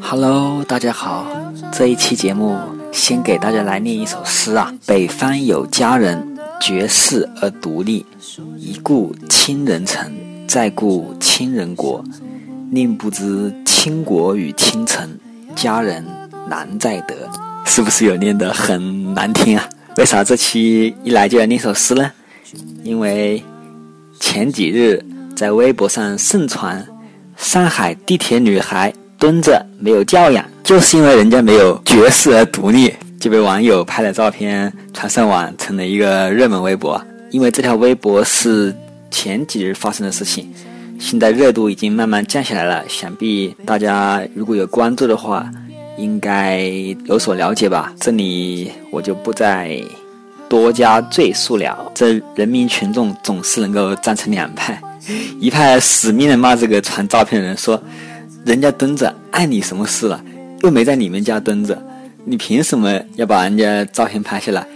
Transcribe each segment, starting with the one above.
Hello，大家好，这一期节目先给大家来念一首诗啊。北方有佳人，绝世而独立，一顾倾人城，再顾倾人国。宁不知倾国与倾城，佳人难再得。是不是有念得很难听啊？为啥这期一来就要念首诗呢？因为前几日在微博上盛传上海地铁女孩蹲着没有教养，就是因为人家没有绝世而独立，就被网友拍了照片传上网，成了一个热门微博。因为这条微博是前几日发生的事情，现在热度已经慢慢降下来了。想必大家如果有关注的话，应该有所了解吧。这里我就不再多加赘述了。这人民群众总是能够站成两派，一派死命的骂这个传照片的人，说人家蹲着碍你什么事了？又没在你们家蹲着，你凭什么要把人家照片拍下来？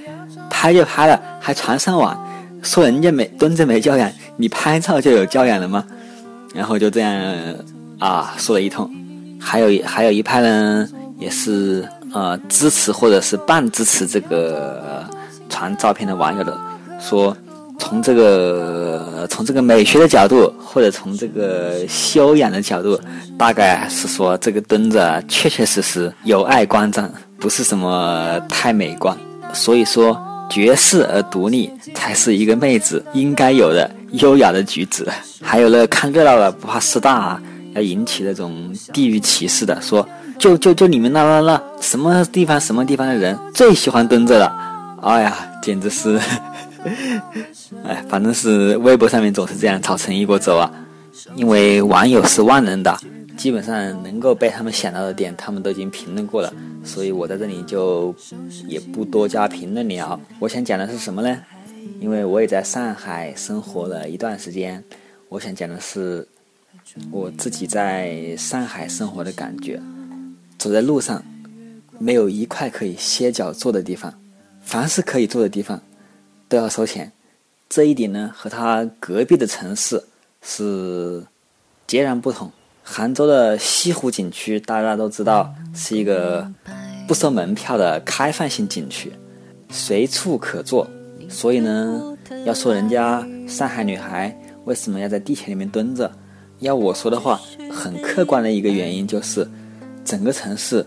拍就拍了，还传上网，说人家没蹲着没教养，你拍照就有教养了吗？然后就这样啊说了一通。还有还有一派呢，也是呃支持或者是半支持这个传照片的网友的，说从这个从这个美学的角度，或者从这个修养的角度，大概是说这个蹲着确确实实有碍观瞻，不是什么太美观。所以说，绝世而独立才是一个妹子应该有的优雅的举止。还有那看热闹的不怕事大啊。要引起那种地域歧视的，说就就就你们那那那什么地方什么地方的人最喜欢蹲着了，哎呀，简直是，哎，反正是微博上面总是这样吵成一锅粥啊。因为网友是万能的，基本上能够被他们想到的点，他们都已经评论过了，所以我在这里就也不多加评论了。我想讲的是什么呢？因为我也在上海生活了一段时间，我想讲的是。我自己在上海生活的感觉，走在路上，没有一块可以歇脚坐的地方，凡是可以坐的地方，都要收钱。这一点呢，和它隔壁的城市是截然不同。杭州的西湖景区，大家都知道是一个不收门票的开放性景区，随处可坐。所以呢，要说人家上海女孩为什么要在地铁里面蹲着？要我说的话，很客观的一个原因就是，整个城市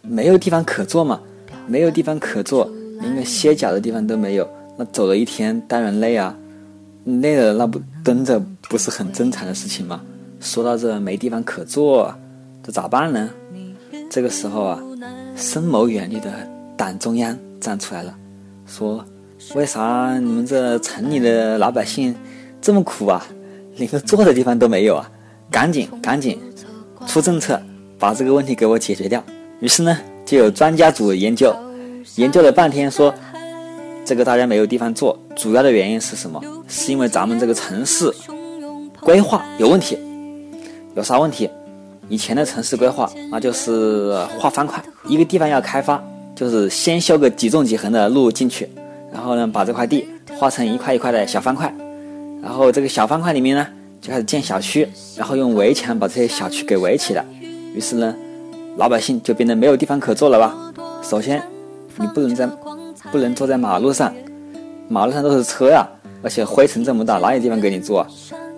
没有地方可坐嘛，没有地方可坐，连个歇脚的地方都没有，那走了一天当然累啊，累了那不蹲着不是很正常的事情吗？说到这没地方可坐，这咋办呢？这个时候啊，深谋远虑的党中央站出来了，说为啥你们这城里的老百姓这么苦啊？连个坐的地方都没有啊！赶紧赶紧出政策，把这个问题给我解决掉。于是呢，就有专家组研究，研究了半天，说这个大家没有地方做，主要的原因是什么？是因为咱们这个城市规划有问题。有啥问题？以前的城市规划，那就是画方块，一个地方要开发，就是先修个几纵几横的路进去，然后呢，把这块地画成一块一块的小方块。然后这个小方块里面呢，就开始建小区，然后用围墙把这些小区给围起来。于是呢，老百姓就变得没有地方可坐了吧？首先，你不能在不能坐在马路上，马路上都是车呀，而且灰尘这么大，哪有地方给你坐？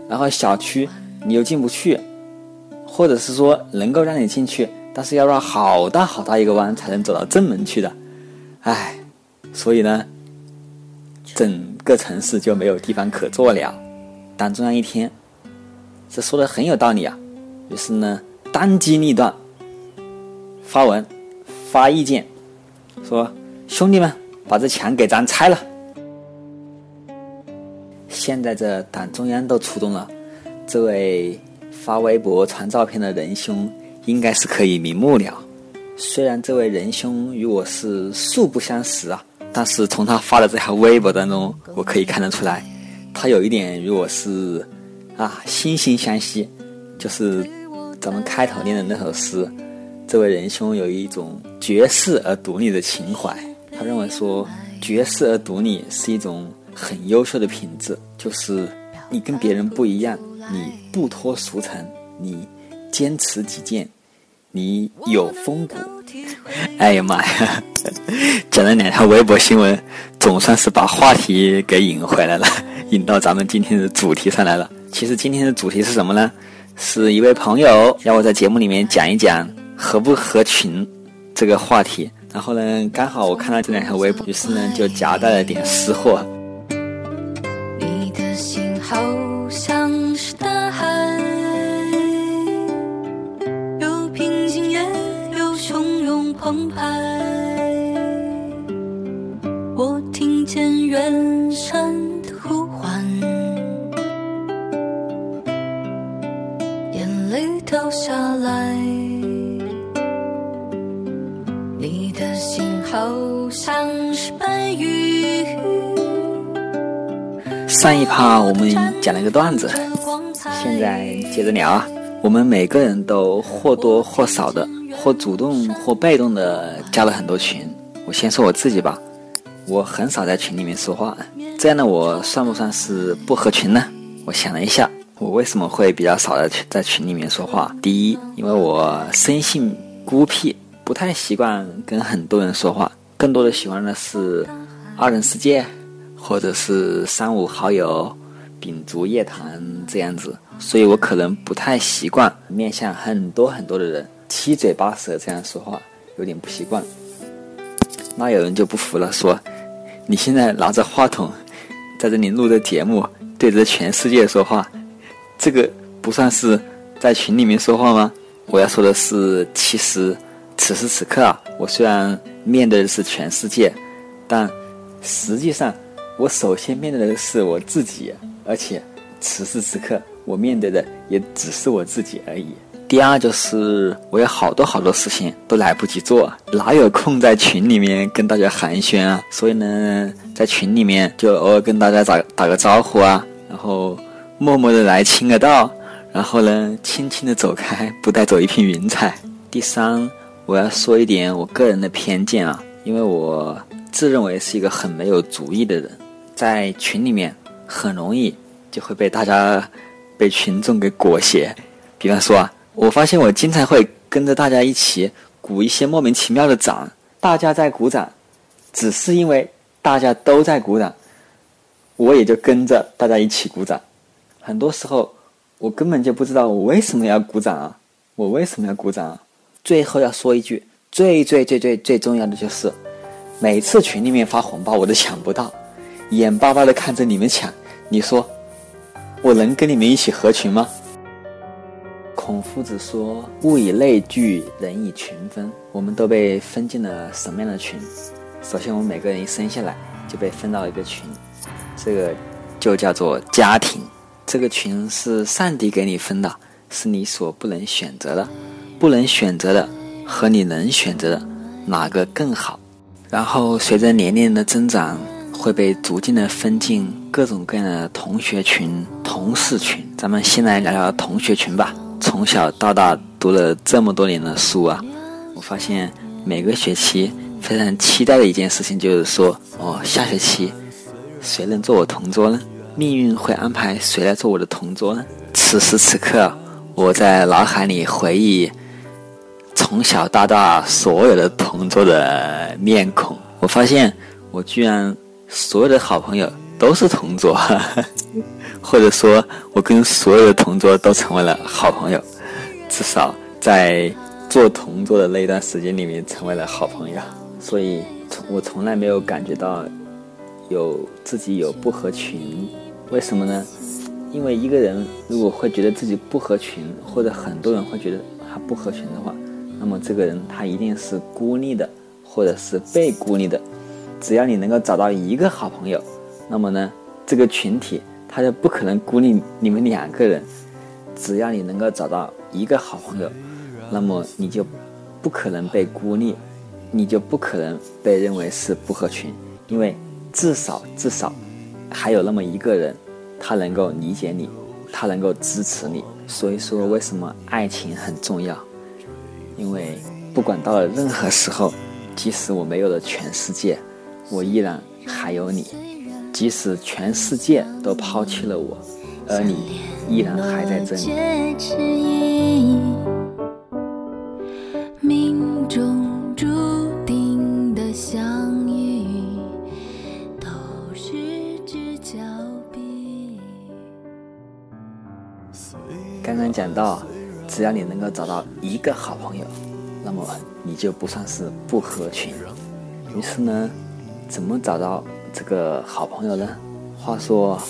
然后小区你又进不去，或者是说能够让你进去，但是要绕好大好大一个弯才能走到正门去的。唉，所以呢。整个城市就没有地方可坐了。党中央一听，这说的很有道理啊，于是呢，当机立断，发文发意见，说兄弟们把这墙给咱拆了。现在这党中央都出动了，这位发微博传照片的仁兄应该是可以瞑目了。虽然这位仁兄与我是素不相识啊。但是从他发的这条微博当中，我可以看得出来，他有一点与我是啊，惺惺相惜，就是咱们开头念的那首诗。这位仁兄有一种绝世而独立的情怀，他认为说绝世而独立是一种很优秀的品质，就是你跟别人不一样，你不脱俗尘，你坚持己见，你有风骨。哎呀妈呀，讲了两条微博新闻，总算是把话题给引回来了，引到咱们今天的主题上来了。其实今天的主题是什么呢？是一位朋友要我在节目里面讲一讲合不合群这个话题。然后呢，刚好我看到这两条微博，于是呢就夹带了点私货。你的心好像是大海，有平静也有汹涌澎湃。我听见远山的呼唤。眼泪掉下来，上一趴我们讲了一个段子，现在接着聊啊。我们每个人都或多或少的，或主动或被动的加了很多群。我先说我自己吧，我很少在群里面说话，这样的我算不算是不合群呢？我想了一下。我为什么会比较少的在群里面说话？第一，因为我生性孤僻，不太习惯跟很多人说话，更多的喜欢的是二人世界，或者是三五好友秉烛夜谈这样子，所以我可能不太习惯面向很多很多的人七嘴八舌这样说话，有点不习惯。那有人就不服了，说你现在拿着话筒在这里录着节目，对着全世界说话。这个不算是在群里面说话吗？我要说的是，其实此时此刻啊，我虽然面对的是全世界，但实际上我首先面对的是我自己，而且此时此刻我面对的也只是我自己而已。第二就是我有好多好多事情都来不及做，哪有空在群里面跟大家寒暄啊？所以呢，在群里面就偶尔跟大家打打个招呼啊，然后。默默的来亲个道，然后呢，轻轻的走开，不带走一片云彩。第三，我要说一点我个人的偏见啊，因为我自认为是一个很没有主意的人，在群里面很容易就会被大家被群众给裹挟。比方说啊，我发现我经常会跟着大家一起鼓一些莫名其妙的掌，大家在鼓掌，只是因为大家都在鼓掌，我也就跟着大家一起鼓掌。很多时候，我根本就不知道我为什么要鼓掌啊！我为什么要鼓掌啊？最后要说一句，最最最最最重要的就是，每次群里面发红包我都抢不到，眼巴巴的看着你们抢，你说我能跟你们一起合群吗？孔夫子说：“物以类聚，人以群分。”我们都被分进了什么样的群？首先，我们每个人一生下来就被分到一个群，这个就叫做家庭。这个群是上帝给你分的，是你所不能选择的，不能选择的和你能选择的哪个更好？然后随着年龄的增长，会被逐渐的分进各种各样的同学群、同事群。咱们先来聊聊同学群吧。从小到大读了这么多年的书啊，我发现每个学期非常期待的一件事情就是说，哦，下学期谁能做我同桌呢？命运会安排谁来做我的同桌呢？此时此刻，我在脑海里回忆从小到大所有的同桌的面孔，我发现我居然所有的好朋友都是同桌，或者说，我跟所有的同桌都成为了好朋友，至少在做同桌的那一段时间里面成为了好朋友，所以从我从来没有感觉到有自己有不合群。为什么呢？因为一个人如果会觉得自己不合群，或者很多人会觉得他不合群的话，那么这个人他一定是孤立的，或者是被孤立的。只要你能够找到一个好朋友，那么呢，这个群体他就不可能孤立你们两个人。只要你能够找到一个好朋友，那么你就不可能被孤立，你就不可能被认为是不合群，因为至少至少。还有那么一个人，他能够理解你，他能够支持你。所以说，为什么爱情很重要？因为不管到了任何时候，即使我没有了全世界，我依然还有你；即使全世界都抛弃了我，而你依然还在这里。命中注定的相遇，都是只脚臂。刚刚讲到，只要你能够找到一个好朋友。那么你就不算是不合群。于是呢，怎么找到这个好朋友呢？话说，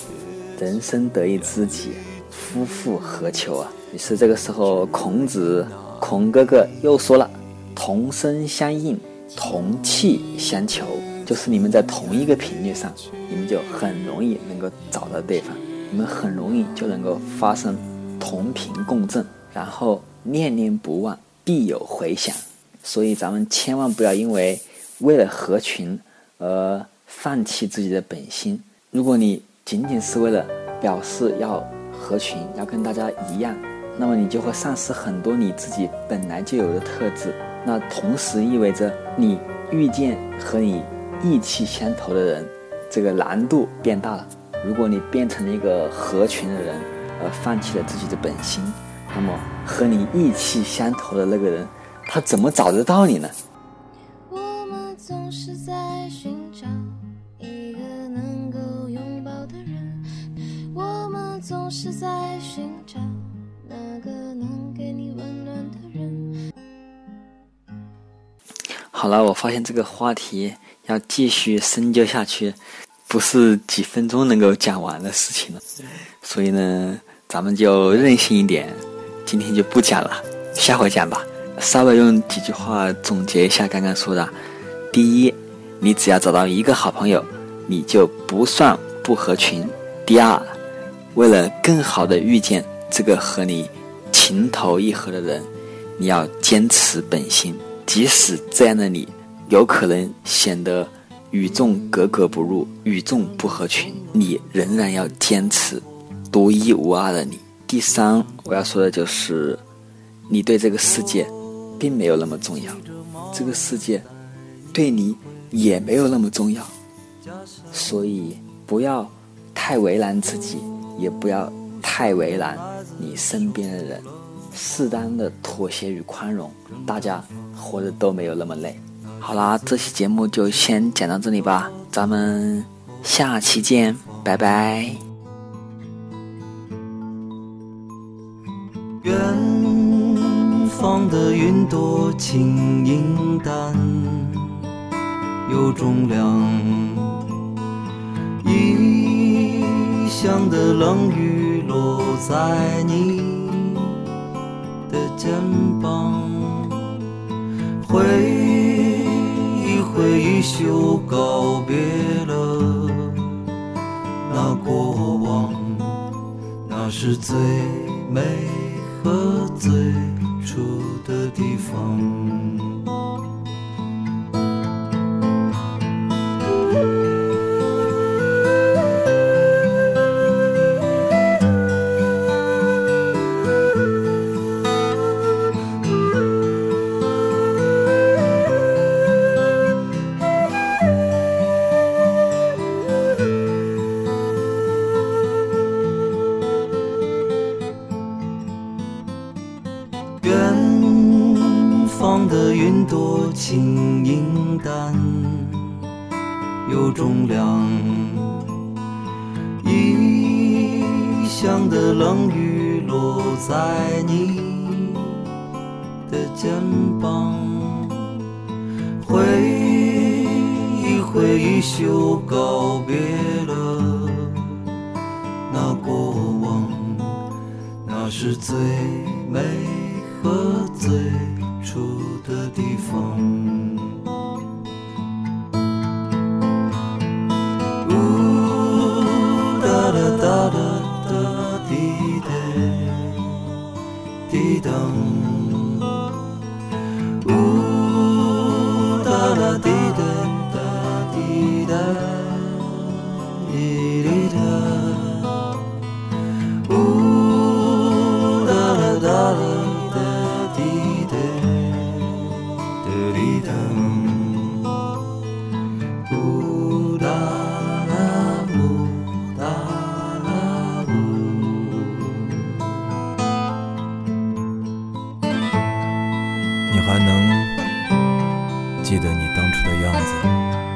人生得一知己，夫复何求啊？于是这个时候，孔子孔哥哥又说了：“同声相应，同气相求，就是你们在同一个频率上，你们就很容易能够找到对方，你们很容易就能够发生同频共振，然后念念不忘。”必有回响，所以咱们千万不要因为为了合群而放弃自己的本心。如果你仅仅是为了表示要合群，要跟大家一样，那么你就会丧失很多你自己本来就有的特质。那同时意味着你遇见和你意气相投的人，这个难度变大了。如果你变成了一个合群的人，而放弃了自己的本心。那么和你意气相投的那个人，他怎么找得到你呢？总是在寻找那个能给你温暖的人。好了，我发现这个话题要继续深究下去，不是几分钟能够讲完的事情了，所以呢，咱们就任性一点。今天就不讲了，下回讲吧。稍微用几句话总结一下刚刚说的：第一，你只要找到一个好朋友，你就不算不合群；第二，为了更好的遇见这个和你情投意合的人，你要坚持本心，即使这样的你有可能显得与众格格不入、与众不合群，你仍然要坚持独一无二的你。第三，我要说的就是，你对这个世界并没有那么重要，这个世界对你也没有那么重要，所以不要太为难自己，也不要太为难你身边的人，适当的妥协与宽容，大家活得都没有那么累。好啦，这期节目就先讲到这里吧，咱们下期见，拜拜。远方的云朵轻盈淡，有重量。一乡的冷雨落在你的肩膀，挥一挥衣袖，告别了那过往，那是最美。和最初的地方。在你的肩膀，挥一挥衣袖，告别了那过往，那是最美和最初的地方。当初的样子。